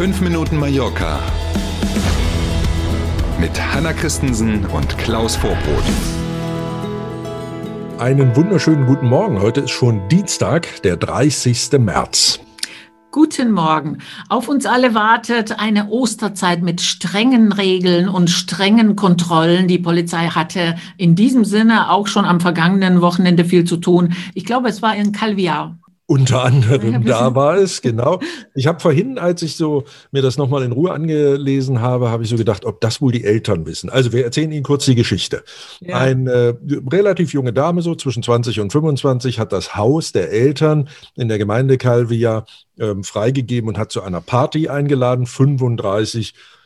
5 Minuten Mallorca mit Hanna Christensen und Klaus Vorbrot. Einen wunderschönen guten Morgen. Heute ist schon Dienstag, der 30. März. Guten Morgen. Auf uns alle wartet eine Osterzeit mit strengen Regeln und strengen Kontrollen. Die Polizei hatte in diesem Sinne auch schon am vergangenen Wochenende viel zu tun. Ich glaube, es war in Calviar. Unter anderem, da war es, genau. Ich habe vorhin, als ich so mir das nochmal in Ruhe angelesen habe, habe ich so gedacht, ob das wohl die Eltern wissen. Also wir erzählen Ihnen kurz die Geschichte. Ja. Eine äh, relativ junge Dame, so zwischen 20 und 25, hat das Haus der Eltern in der Gemeinde Calvia ähm, freigegeben und hat zu einer Party eingeladen. 35 äh,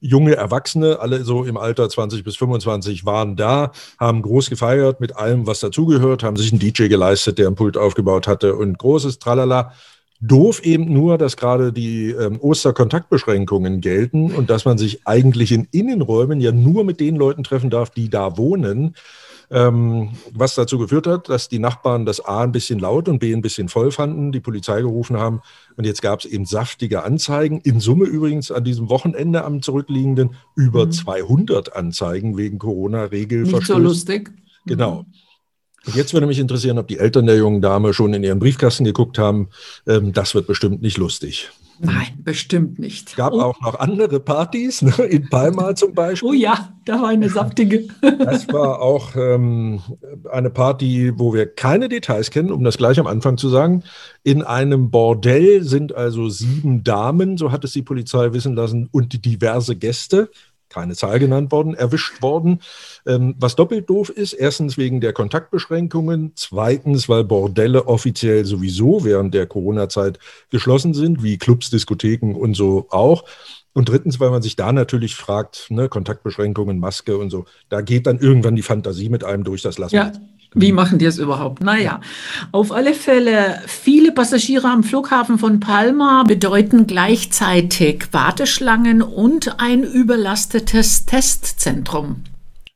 junge Erwachsene, alle so im Alter 20 bis 25, waren da, haben groß gefeiert mit allem, was dazugehört, haben sich einen DJ geleistet, der ein Pult aufgebaut hatte und großes Tralala. Doof eben nur, dass gerade die ähm, Osterkontaktbeschränkungen gelten und dass man sich eigentlich in Innenräumen ja nur mit den Leuten treffen darf, die da wohnen. Ähm, was dazu geführt hat, dass die Nachbarn das A ein bisschen laut und B ein bisschen voll fanden, die Polizei gerufen haben. Und jetzt gab es eben saftige Anzeigen. In Summe übrigens an diesem Wochenende am zurückliegenden über mhm. 200 Anzeigen wegen Corona-Regelverstößen. Nicht so lustig. Genau. Mhm. Und jetzt würde mich interessieren, ob die Eltern der jungen Dame schon in ihren Briefkasten geguckt haben. Ähm, das wird bestimmt nicht lustig. Nein, bestimmt nicht. Es gab oh. auch noch andere Partys, ne? in Palma zum Beispiel. Oh ja, da war eine saftige. Das war auch ähm, eine Party, wo wir keine Details kennen, um das gleich am Anfang zu sagen. In einem Bordell sind also sieben Damen, so hat es die Polizei wissen lassen, und diverse Gäste keine Zahl genannt worden, erwischt worden. Ähm, was doppelt doof ist, erstens wegen der Kontaktbeschränkungen, zweitens, weil Bordelle offiziell sowieso während der Corona-Zeit geschlossen sind, wie Clubs, Diskotheken und so auch. Und drittens, weil man sich da natürlich fragt, ne, Kontaktbeschränkungen, Maske und so, da geht dann irgendwann die Fantasie mit einem durch, das lassen ja. wir. Wie machen die es überhaupt? Naja, auf alle Fälle, viele Passagiere am Flughafen von Palma bedeuten gleichzeitig Warteschlangen und ein überlastetes Testzentrum.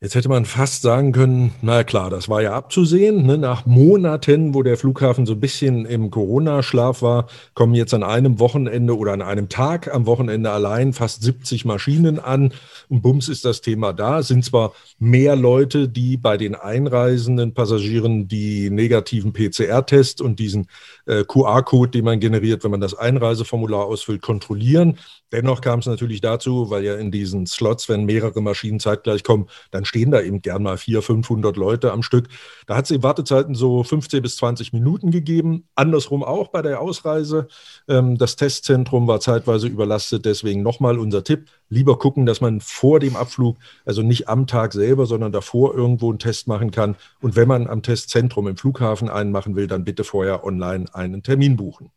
Jetzt hätte man fast sagen können, na klar, das war ja abzusehen. Ne? Nach Monaten, wo der Flughafen so ein bisschen im Corona-Schlaf war, kommen jetzt an einem Wochenende oder an einem Tag am Wochenende allein fast 70 Maschinen an. Und bums ist das Thema da. Es sind zwar mehr Leute, die bei den einreisenden Passagieren die negativen PCR-Tests und diesen äh, QR-Code, den man generiert, wenn man das Einreiseformular ausfüllt, kontrollieren. Dennoch kam es natürlich dazu, weil ja in diesen Slots, wenn mehrere Maschinen zeitgleich kommen, dann stehen da eben gern mal 400, 500 Leute am Stück. Da hat es eben Wartezeiten so 15 bis 20 Minuten gegeben. Andersrum auch bei der Ausreise. Ähm, das Testzentrum war zeitweise überlastet. Deswegen nochmal unser Tipp. Lieber gucken, dass man vor dem Abflug, also nicht am Tag selber, sondern davor irgendwo einen Test machen kann. Und wenn man am Testzentrum im Flughafen einen machen will, dann bitte vorher online einen Termin buchen.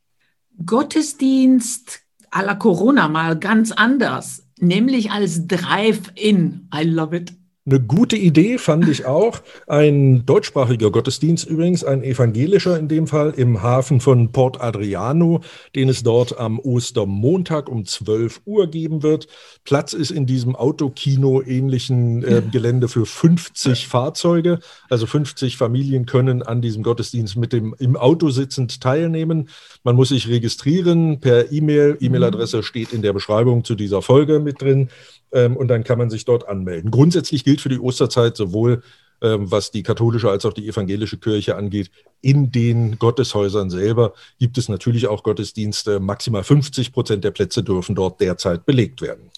Gottesdienst à la Corona mal ganz anders, nämlich als Drive-In. I love it. Eine gute Idee fand ich auch. Ein deutschsprachiger Gottesdienst übrigens, ein evangelischer in dem Fall, im Hafen von Port Adriano, den es dort am Ostermontag um 12 Uhr geben wird. Platz ist in diesem Autokino-ähnlichen äh, Gelände für 50 Fahrzeuge. Also 50 Familien können an diesem Gottesdienst mit dem im Auto sitzend teilnehmen. Man muss sich registrieren per E-Mail. E-Mail-Adresse steht in der Beschreibung zu dieser Folge mit drin ähm, und dann kann man sich dort anmelden. Grundsätzlich gilt für die Osterzeit sowohl ähm, was die katholische als auch die evangelische Kirche angeht. In den Gotteshäusern selber gibt es natürlich auch Gottesdienste. Maximal 50 Prozent der Plätze dürfen dort derzeit belegt werden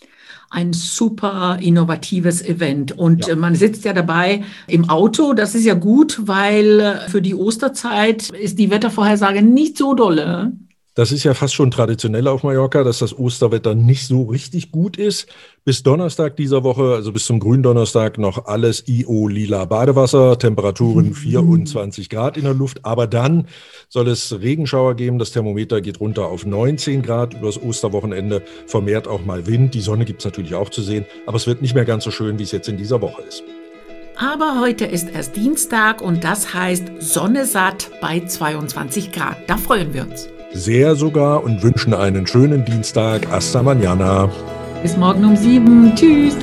ein super innovatives Event. Und ja. Äh, man sitzt ja dabei im Auto. Das ist ja gut, weil äh, für die Osterzeit ist die Wettervorhersage nicht so dolle. Das ist ja fast schon traditionell auf Mallorca, dass das Osterwetter nicht so richtig gut ist. Bis Donnerstag dieser Woche, also bis zum Gründonnerstag, noch alles IO-lila Badewasser, Temperaturen 24 mhm. Grad in der Luft. Aber dann soll es Regenschauer geben. Das Thermometer geht runter auf 19 Grad übers Osterwochenende. Vermehrt auch mal Wind. Die Sonne gibt es natürlich auch zu sehen. Aber es wird nicht mehr ganz so schön, wie es jetzt in dieser Woche ist. Aber heute ist erst Dienstag und das heißt Sonne satt bei 22 Grad. Da freuen wir uns sehr sogar und wünschen einen schönen Dienstag. Hasta mañana. Bis morgen um sieben. Tschüss.